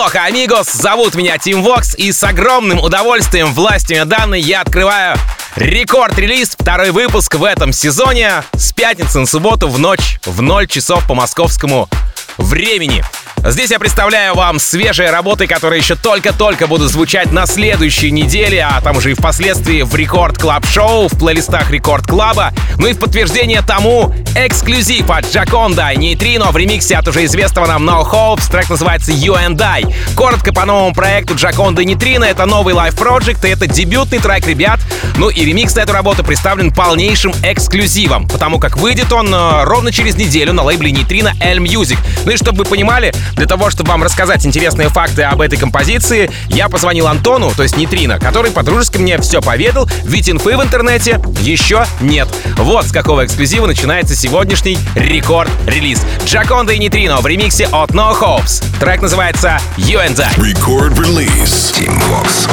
Aloha, amigos! Зовут меня Тим Вокс, и с огромным удовольствием властями данной я открываю Record Release, второй выпуск в этом сезоне с пятницы на субботу в ночь в 0 часов по московскому времени. Здесь я представляю вам свежие работы, которые еще только-только будут звучать на следующей неделе, а там уже и впоследствии в Record Club Show, в плейлистах Record Club а. Ну и в подтверждение тому эксклюзив от Джаконда и Нейтрино в ремиксе от уже известного нам No Hopes. Трек называется You and I. Коротко по новому проекту Джаконда и Нейтрино. Это новый live проект и это дебютный трек ребят. Ну и ремикс на эту работу представлен полнейшим эксклюзивом, потому как выйдет он э, ровно через неделю на лейбле Нейтрино L Music. Ну и чтобы вы понимали, для того, чтобы вам рассказать интересные факты об этой композиции, я позвонил Антону, то есть Нейтрино, который по-дружески мне все поведал, ведь инфы в интернете еще нет. Вот с какого эксклюзива начинается сегодняшний Record Release. Джаконда и Нейтрино в ремиксе от No Hopes. Трек называется You and I. Record release. Tim Vox.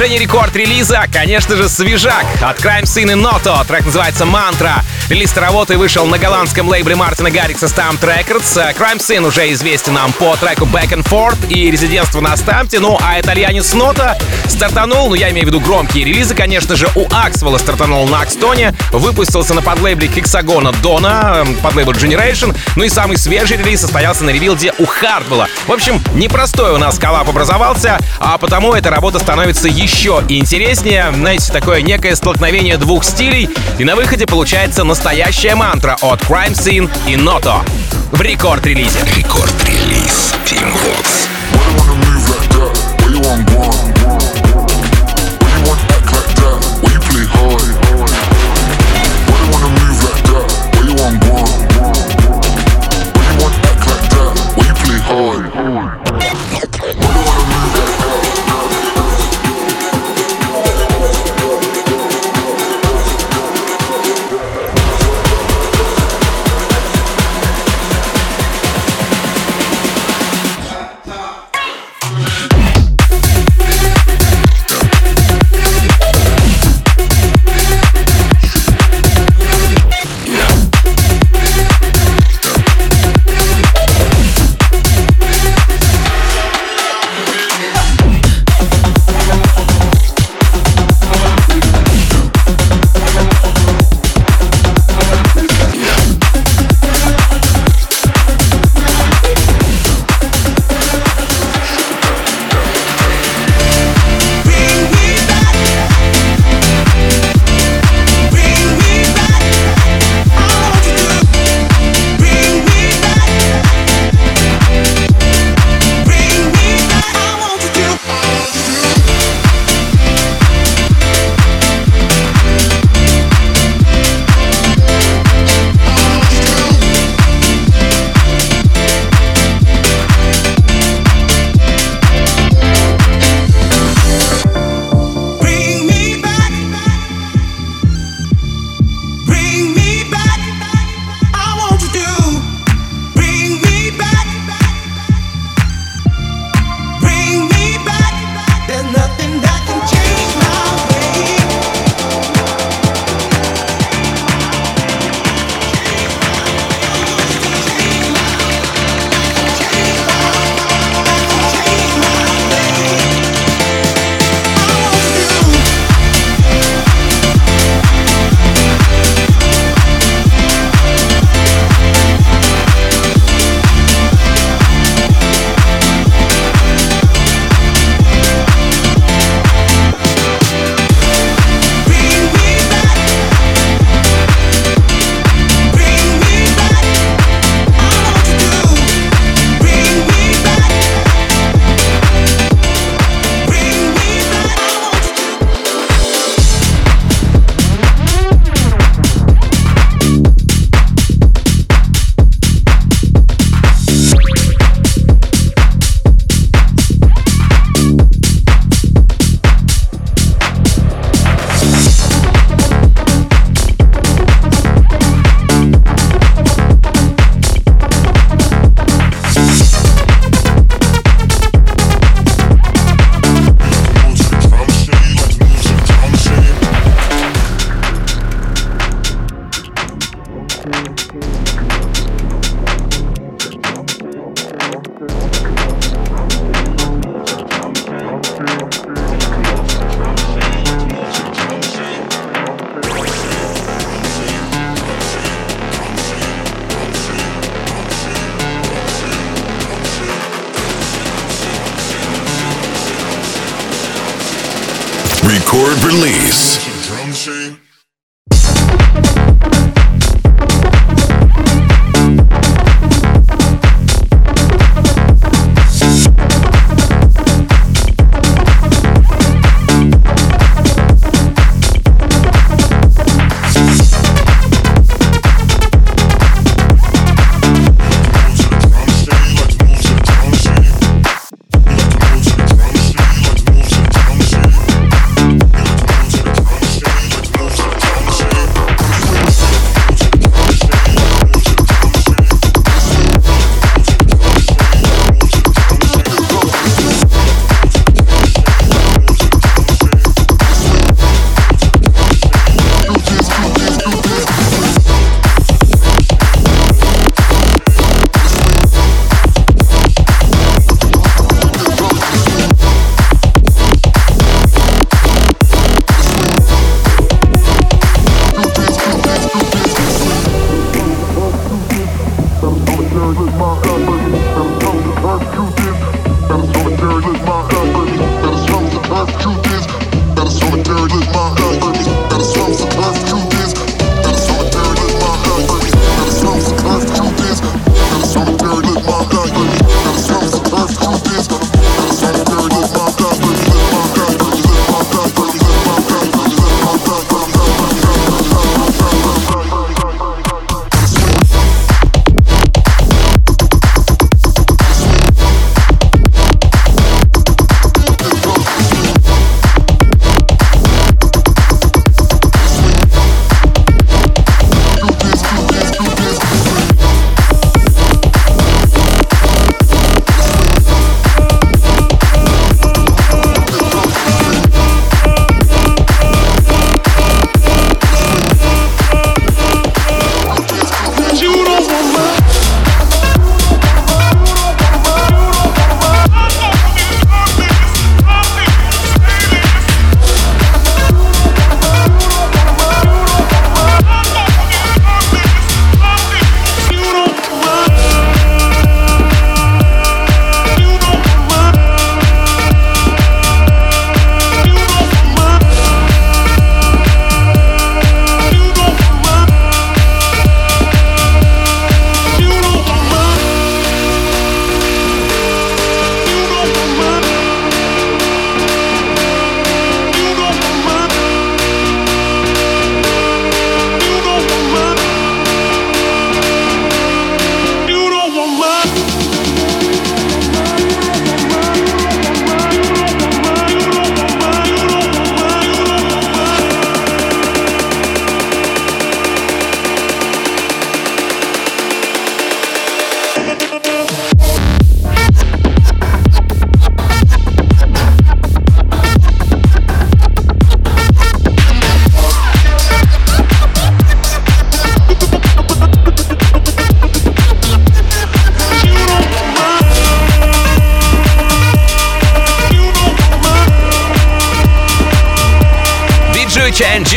Продолжение рекорд-релиза, конечно же, свежак от Crime Scene и Noto. Трек называется «Мантра». Релиз работы вышел на голландском лейбле Мартина Гаррикса Stamped Records. Crime Scene уже известен нам по треку Back and Forth и резидентство на Стампте. Ну, а итальянец Нота стартанул, ну, я имею в виду громкие релизы, конечно же, у Аксвелла стартанул на Акстоне, выпустился на подлейбле Хексагона Дона, под лейбл Generation, ну и самый свежий релиз состоялся на ревилде у Хардвелла. В общем, непростой у нас коллап образовался, а потому эта работа становится еще интереснее. Знаете, такое некое столкновение двух стилей, и на выходе получается настоящая мантра от Crime Scene и Noto в рекорд-релизе. Рекорд-релиз Team Vox. Take my advice and come to you.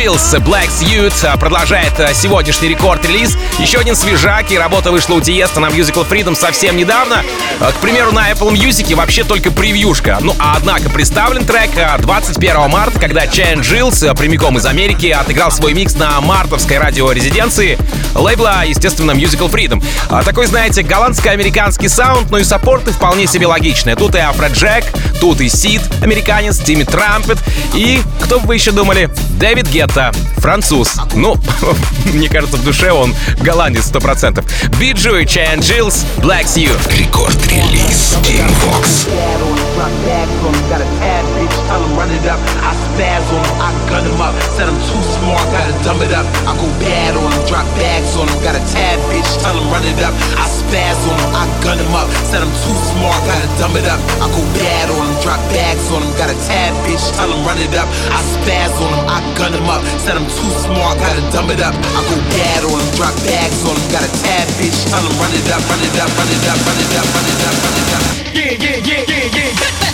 Джилс, Black Suit продолжает сегодняшний Record Release. Еще один свежак, и работа вышла у Tiësto на Musical Freedom совсем недавно. К примеру, на Apple Music вообще только превьюшка. Ну, а однако представлен трек 21 марта, когда Чайн Джилс прямиком из Америки отыграл свой микс на мартовской радиорезиденции лейбла, естественно, Musical Freedom. Такой, знаете, голландско-американский саунд, но и саппорты вполне себе логичные. Тут и Afrojack, тут и Сид, американец, Тимми Трампет и, кто бы вы еще думали, Дэвид Гетта, француз. Ну, мне кажется, в душе он голландец 100%. Биджу и Чайан Джилс, Black Suit. Рекорд-релиз Team Vox. Spaz on him, I gun him up. Said I'm too smart, gotta dumb it up. I go bad on him, drop bags on him. Got a tad bitch, tell him run it up. I spaz on him, I gun him up. Said I'm too smart, gotta dumb it up. I go bad on him, drop bags on him. Got a tad bitch, tell him run it up. I spaz on him, I gun him up. Said I'm too smart, gotta dumb it up. I go bad on him, drop bags on him. Got a tad bitch, tell him run it up, run it up, run it up, run it up, run it up, run it up. Yeah, yeah, yeah, yeah, yeah.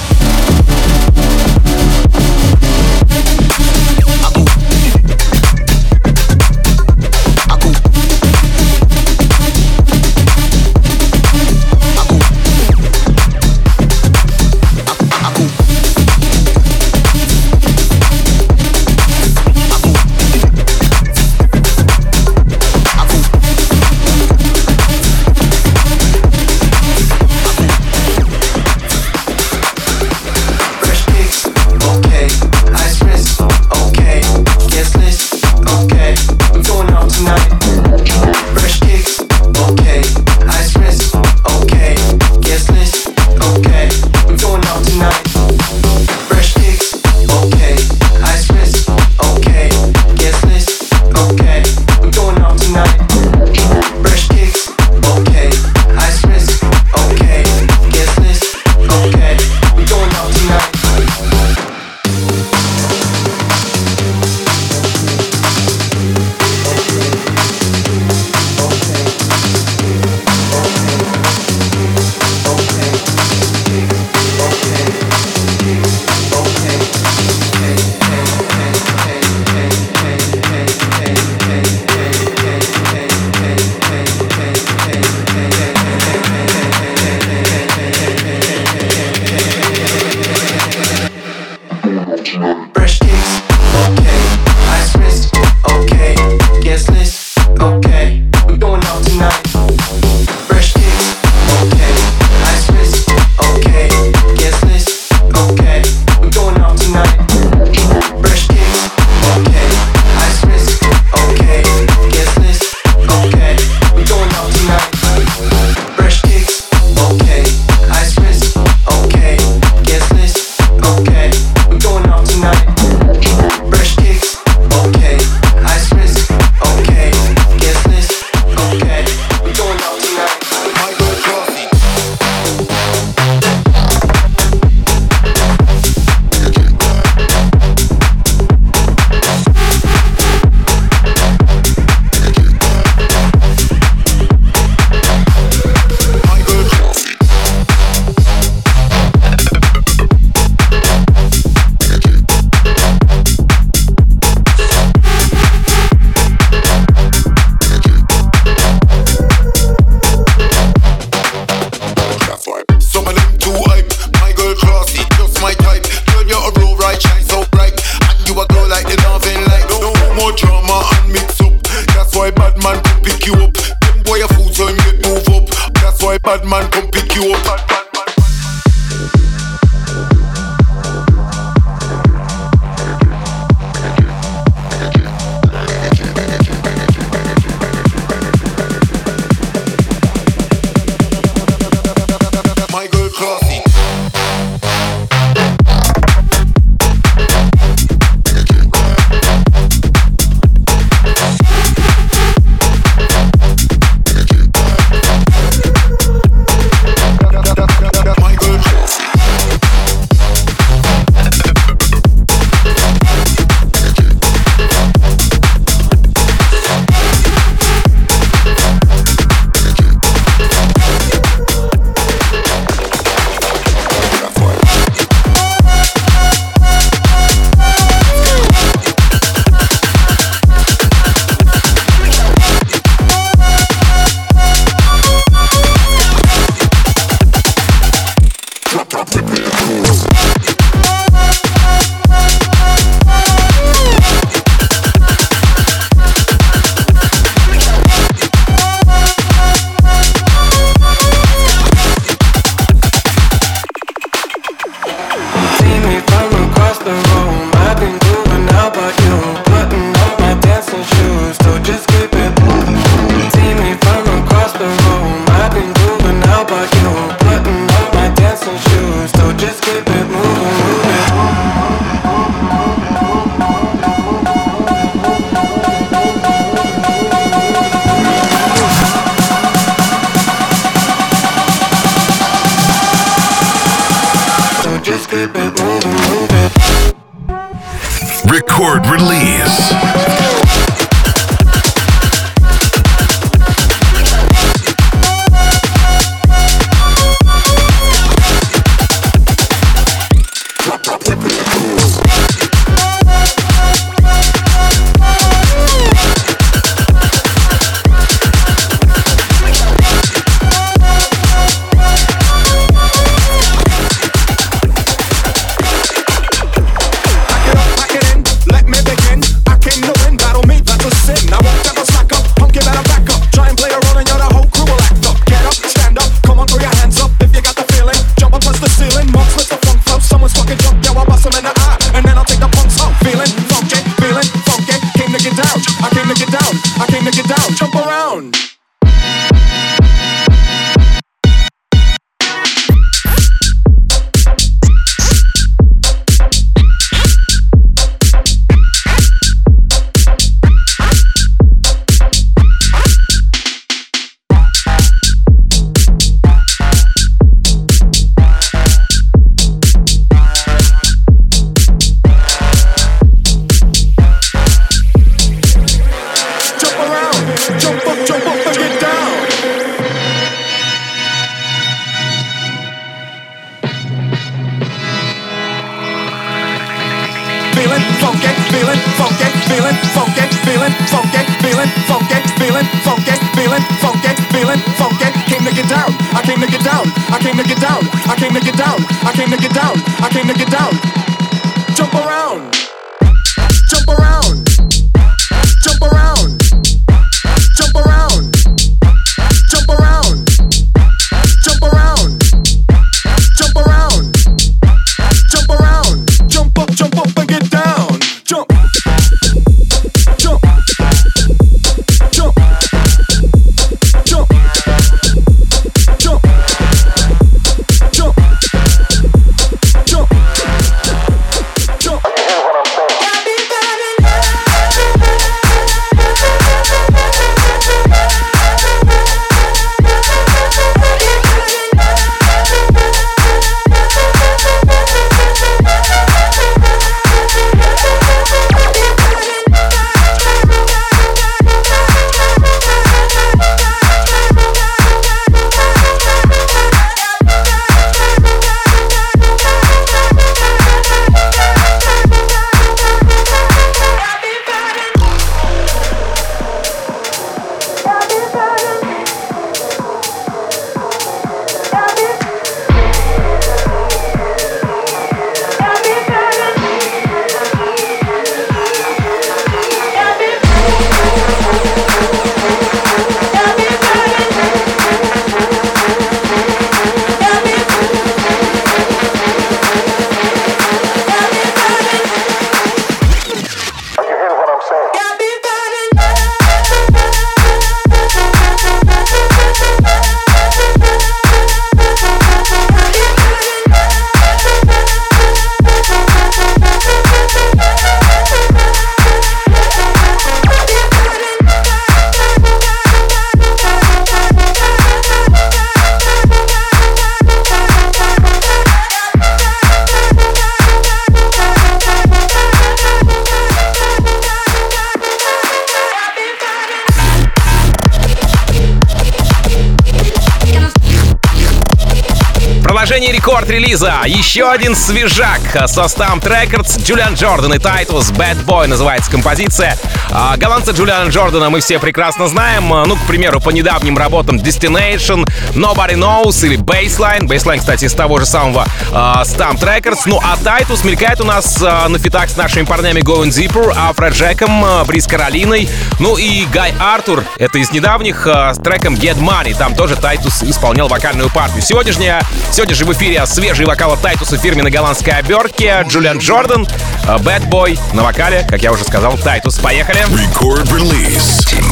Еще один свежак со Stmpd Records, Julian Jordan и Titus Bad Boy называется композиция. А, голландца Julian а Jordan а мы все прекрасно знаем. Ну, к примеру, по недавним работам Destination, Nobody Knows или Bassline. Bassline, кстати, из того же самого Stmpd Records. Ну, а Titus мелькает у нас uh, на фитах с нашими парнями Going Deeper, Afrojack ом, uh, Breathe Carolina. Ну и Guy Arthur, это из недавних, с треком Get Money. Там тоже Titus исполнял вокальную партию. Сегодняшняя, сегодня же в эфире свежий вокал от Тайтуса в фирменной голландской обертке. Джулиан Джордан, Bad Boy на вокале, как я уже сказал, Тайтус. Поехали! Record release. Team.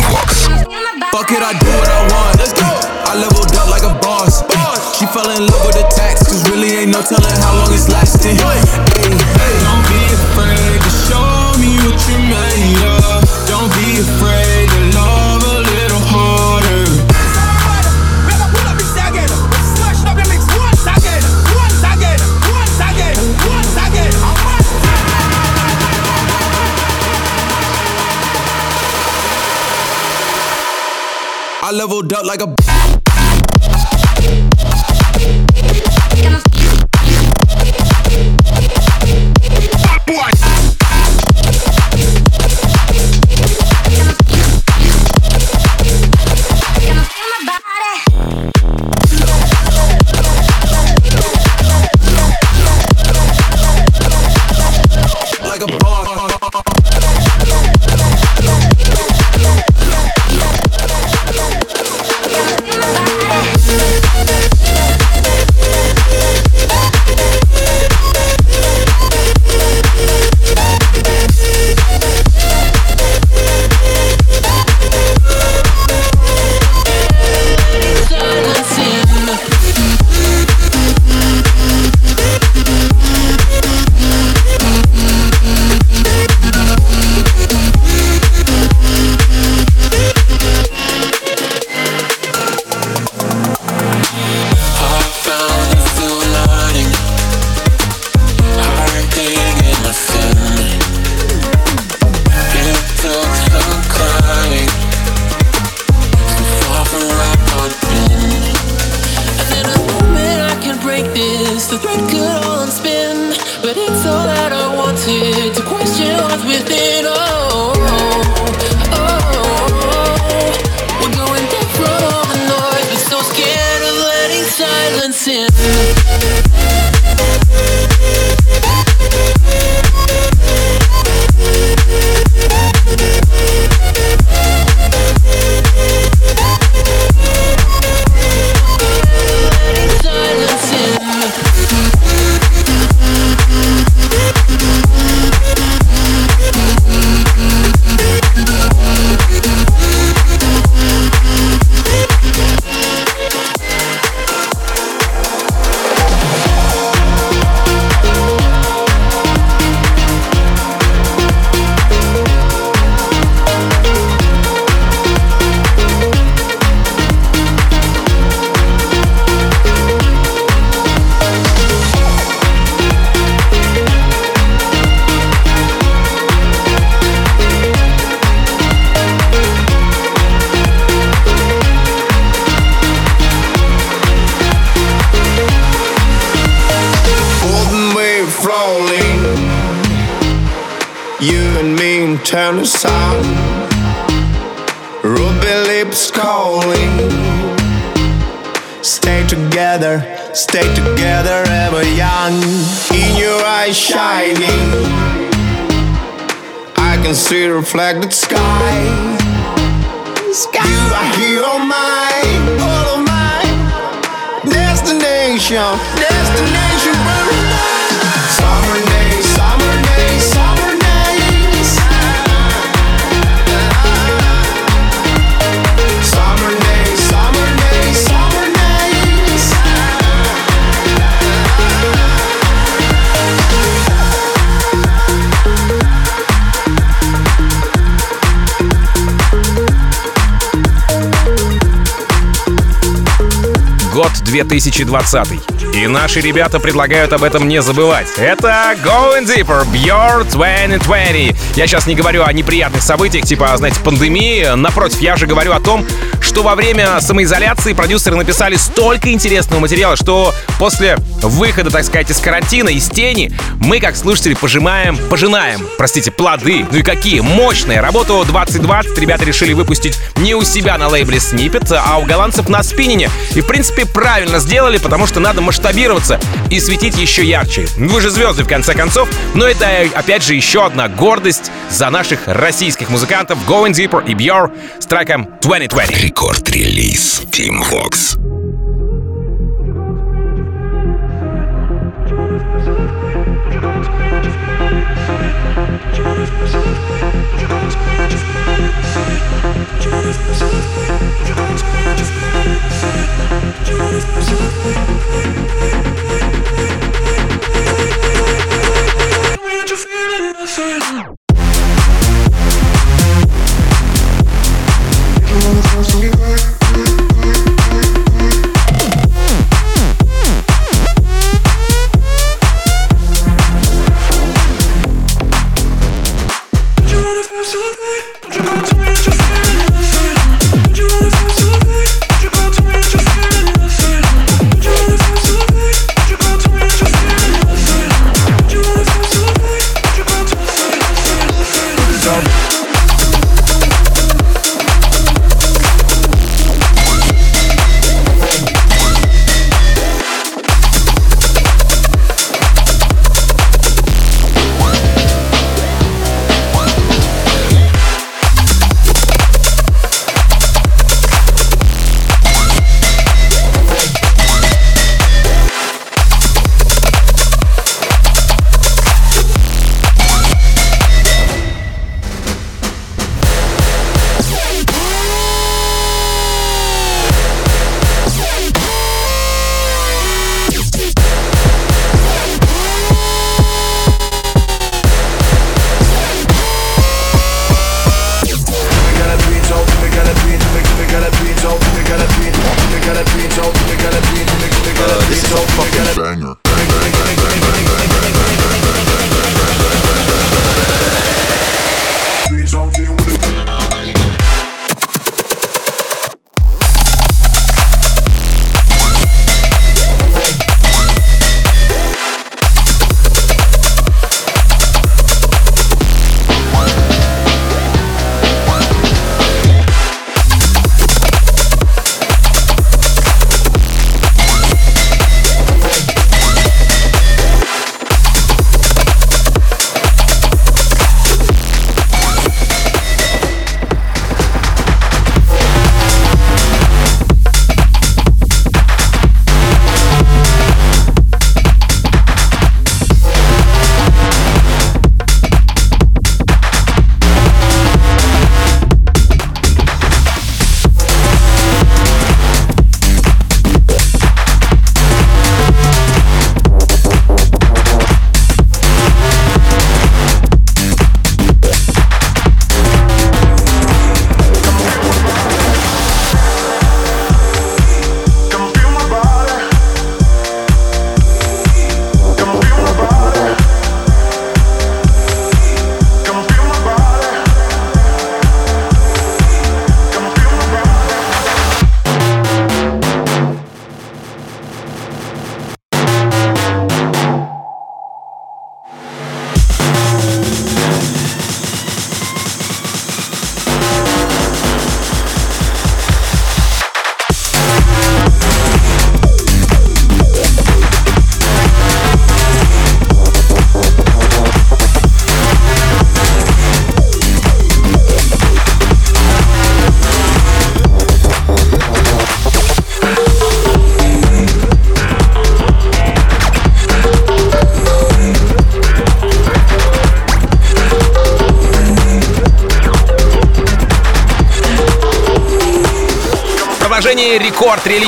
Fuck it, I do what I want. Let's go. I leveled up like a boss. She fell in love with the tax, cause really ain't no telling how long it's lasting. Hey, hey. Don't be afraid to show me what you made of. Don't be afraid to love a little harder. I leveled up like a sin. flag. 2020. И наши ребята предлагают об этом не забывать. Это Going Deeper, Björn 2020. Я сейчас не говорю о неприятных событиях, типа, знаете, пандемии. Напротив, я же говорю о том, что во время самоизоляции продюсеры написали столько интересного материала, что после выхода, так сказать, из карантина, из тени, мы, как слушатели, пожимаем, пожинаем, простите, плоды. Ну и какие? Мощные. Работу 2020 ребята решили выпустить не у себя на лейбле Snippet, а у голландцев на спиннине. И, в принципе, правильно сделали, потому что надо масштабироваться и светить еще ярче. Вы же звезды, в конце концов. Но это, опять же, еще одна гордость за наших российских музыкантов Going Deeper и Björn с треком 2020. Рекорд-релиз Team Vox. Don't you wanna feel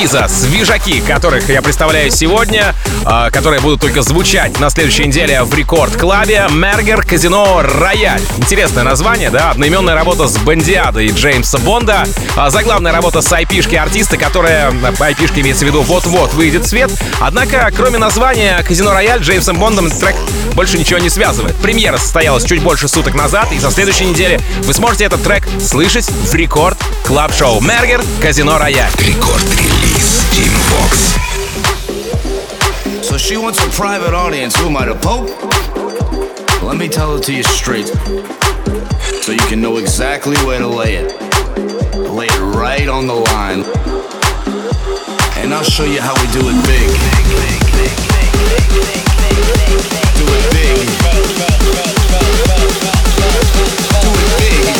релиза. Свежаки, которых я представляю сегодня, а, которые будут только звучать на следующей неделе в рекорд-клабе Мергер Казино Рояль. Интересное название, да? Одноименная работа с Бандиадой и Джеймса Бонда. А, заглавная работа с айпишки артиста, которая, Айпишке имеется в виду, вот-вот выйдет в свет. Однако, кроме названия Казино Рояль, Джеймсом Бондом трек больше ничего не связывает. Премьера состоялась чуть больше суток назад, и со следующей недели вы сможете этот трек слышать в рекорд клаб шоу Мергер Казино Рояль. Рекорд 3. Fox. So she wants a private audience. Who am I, the Pope? Let me tell it to you straight so you can know exactly where to lay it. Lay it right on the line. And I'll show you how we do it big. Do it big. Do it big.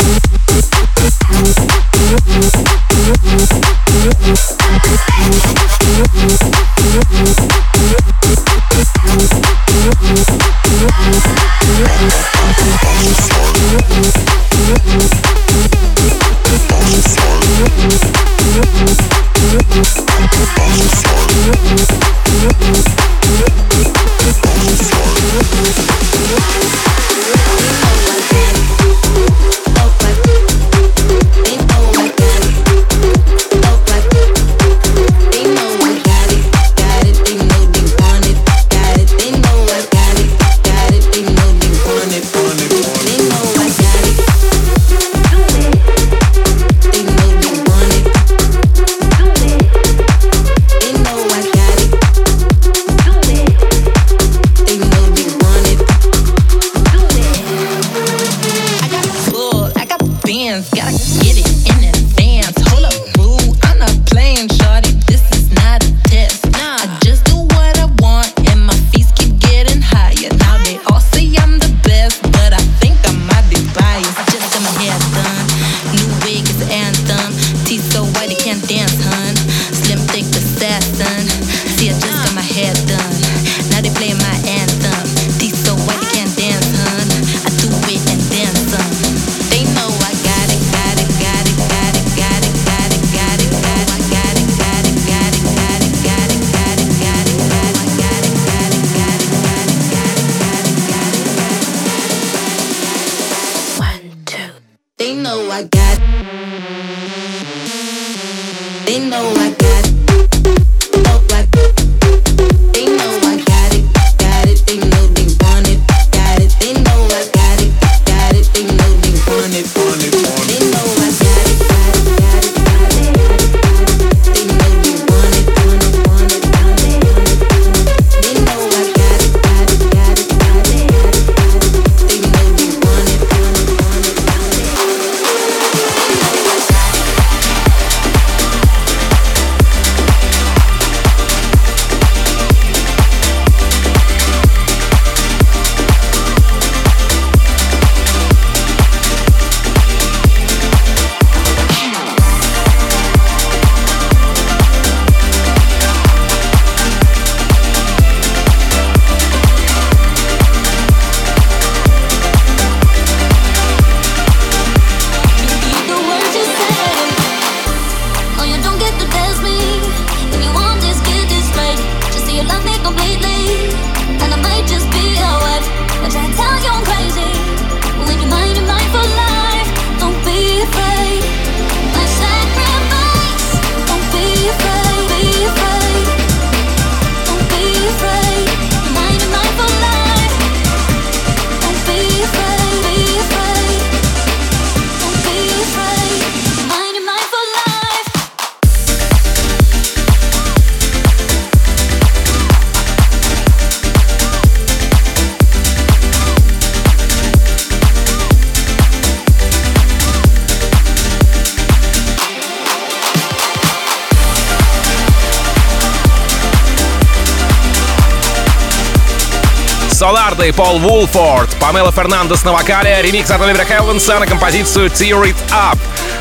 Солардо и Пол Вулфорд, Памела Фернандес на вокале, ремикс от Оливера Хелвенса на композицию Tear It Up.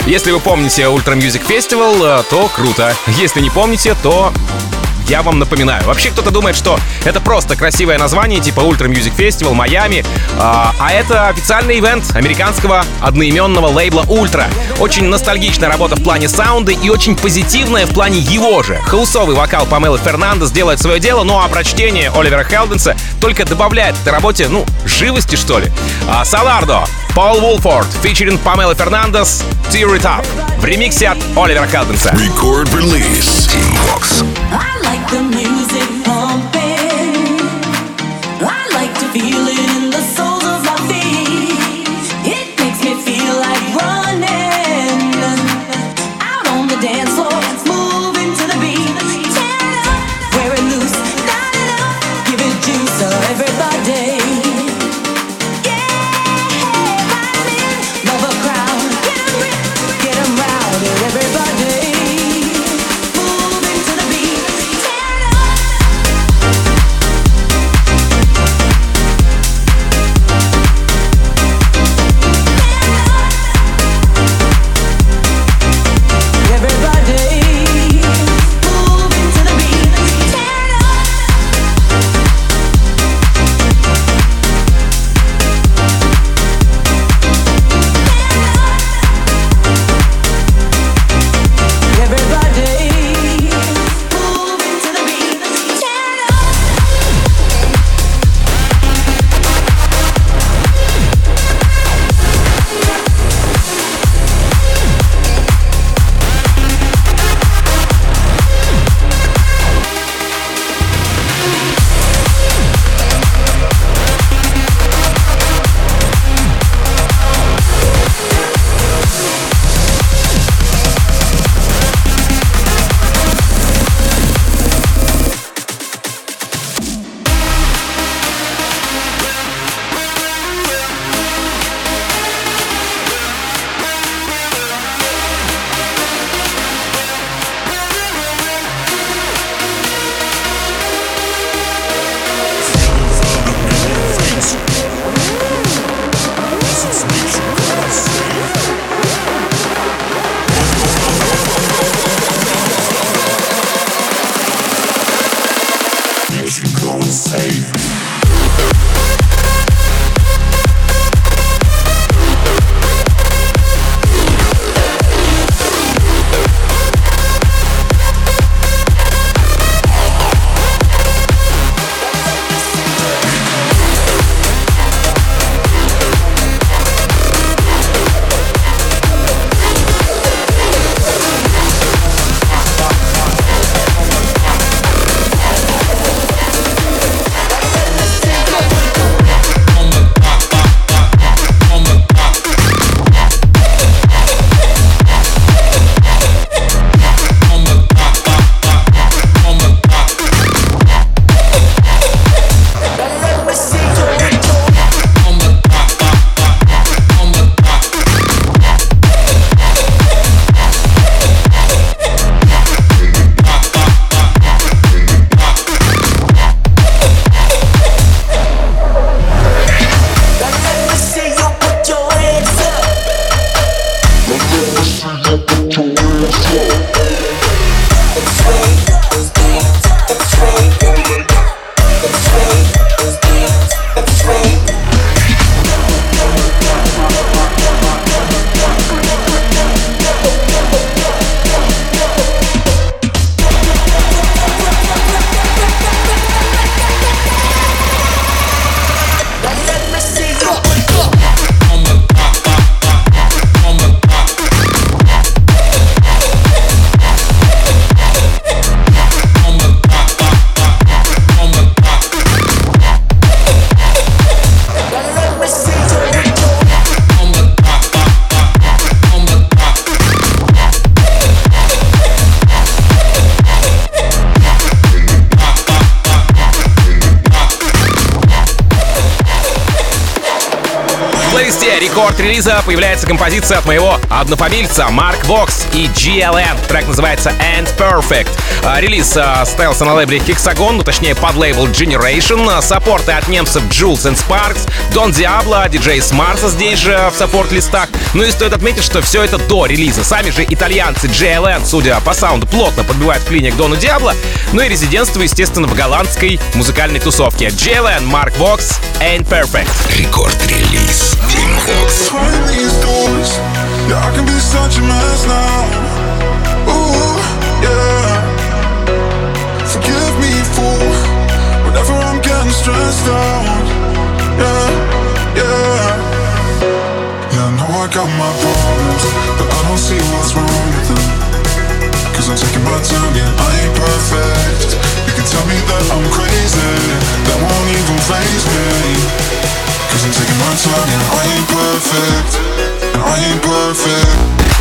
Если вы помните Ultra Music Festival, э, то круто. Если не помните, то я вам напоминаю. Вообще кто-то думает, что это просто красивое название, типа Ultra Music Festival, Майами, а, а это официальный ивент американского одноименного лейбла Ultra. Очень ностальгичная работа в плане саунда и очень позитивная в плане его же. Хаусовый вокал Памелы Фернандес делает свое дело, ну а прочтение Оливера Хелденса только добавляет этой работе, ну, живости, что ли. А, Салардо, Пол Вулфорд, featuring Памела Фернандес, Tear It Up в ремиксе от Оливера Хелденса. Record release. Team Vox. home. Появляется композиция от моего однопомильца Марк Вокс и GLN. Трек называется And Perfect. А, релиз а, состоялся на лейбле Hexagon, ну точнее под лейбл Generation. Саппорты от немцев Jules and Sparks, Don Diablo, DJ Smarsa здесь же в саппорт-листах. Ну и стоит отметить, что все это до релиза. Сами же итальянцы GLN, судя по саунду, плотно подбивают клиник Дону Диабло. Ну и резидентство, естественно, в голландской музыкальной тусовке. GLN, Марк Вокс, And Perfect. Рекорд-релиз Team Vox. Behind these doors, yeah, I can be such a mess now. Ooh, yeah. Forgive me for whenever I'm getting stressed out. Yeah, yeah. Got my problems, but I don't see what's wrong with them. Cause I'm taking my time, yeah, I ain't perfect. You can tell me that I'm crazy, that won't even phase me. Cause I'm taking my time, yeah, I ain't perfect, and I ain't perfect.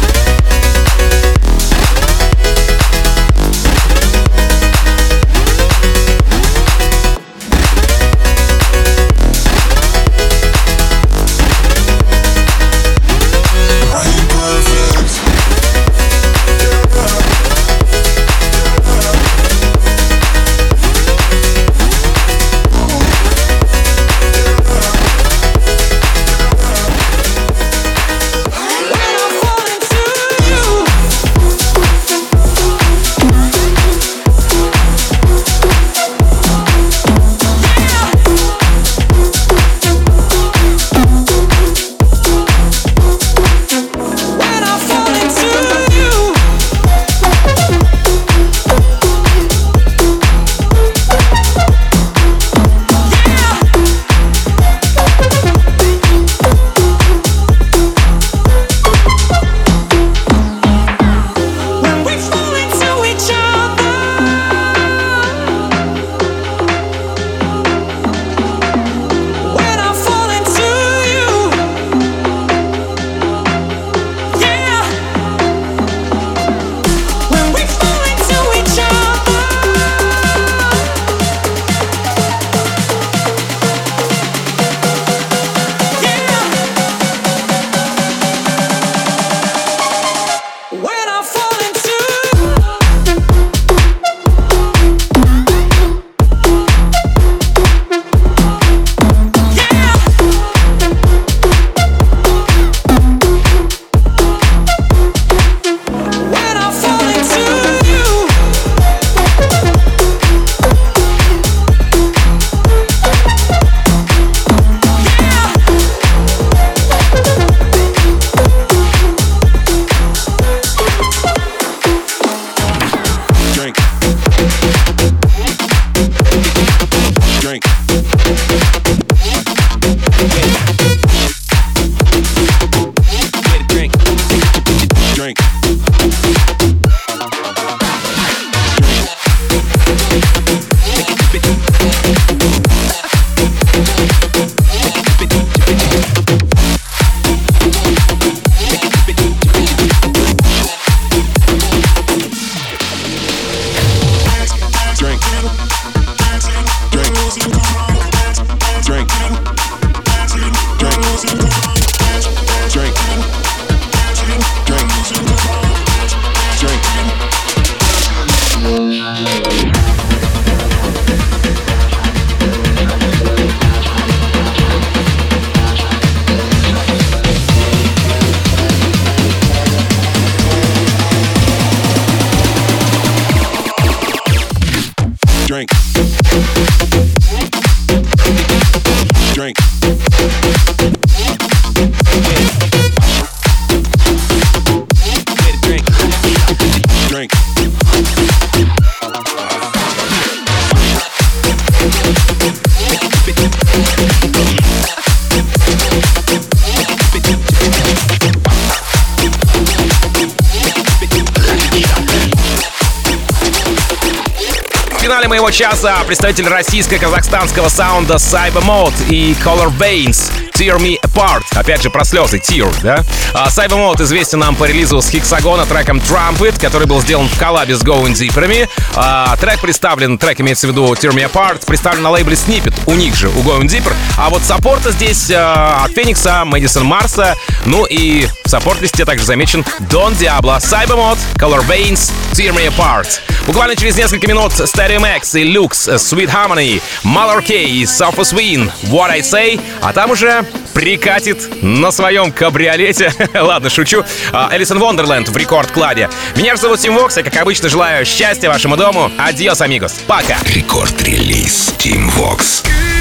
Моего часа. Представитель российско-казахстанского саунда Cyber Mode и Color Veins Tear Me Apart. Опять же, про слезы, Tear, да? А известен нам по релизу с Хиксагона треком Trumpet, который был сделан в коллабе с Going Deeper'ами. А, трек представлен, трек имеется в виду Tear Me Apart, представлен на лейбле Snippet, у них же, у Going Deeper. А вот саппорта здесь а, от Феникса, Мэдисон Марса, ну и в саппорт-листе также замечен Don Diablo, Cyber Mode, Color Veins, Tear Me Apart. Буквально через несколько минут Stereo Max и Lux, Sweet Harmony, Malor K и Sophos Win, What I Say, а там уже прикатит на своем кабриолете. Ладно, шучу. Alison Wonderland в Record Club е. Меня же зовут Тим Вокс, я, как обычно, желаю счастья вашему дому. Adiós, amigos. Пока. Record Release Tim Vox. It's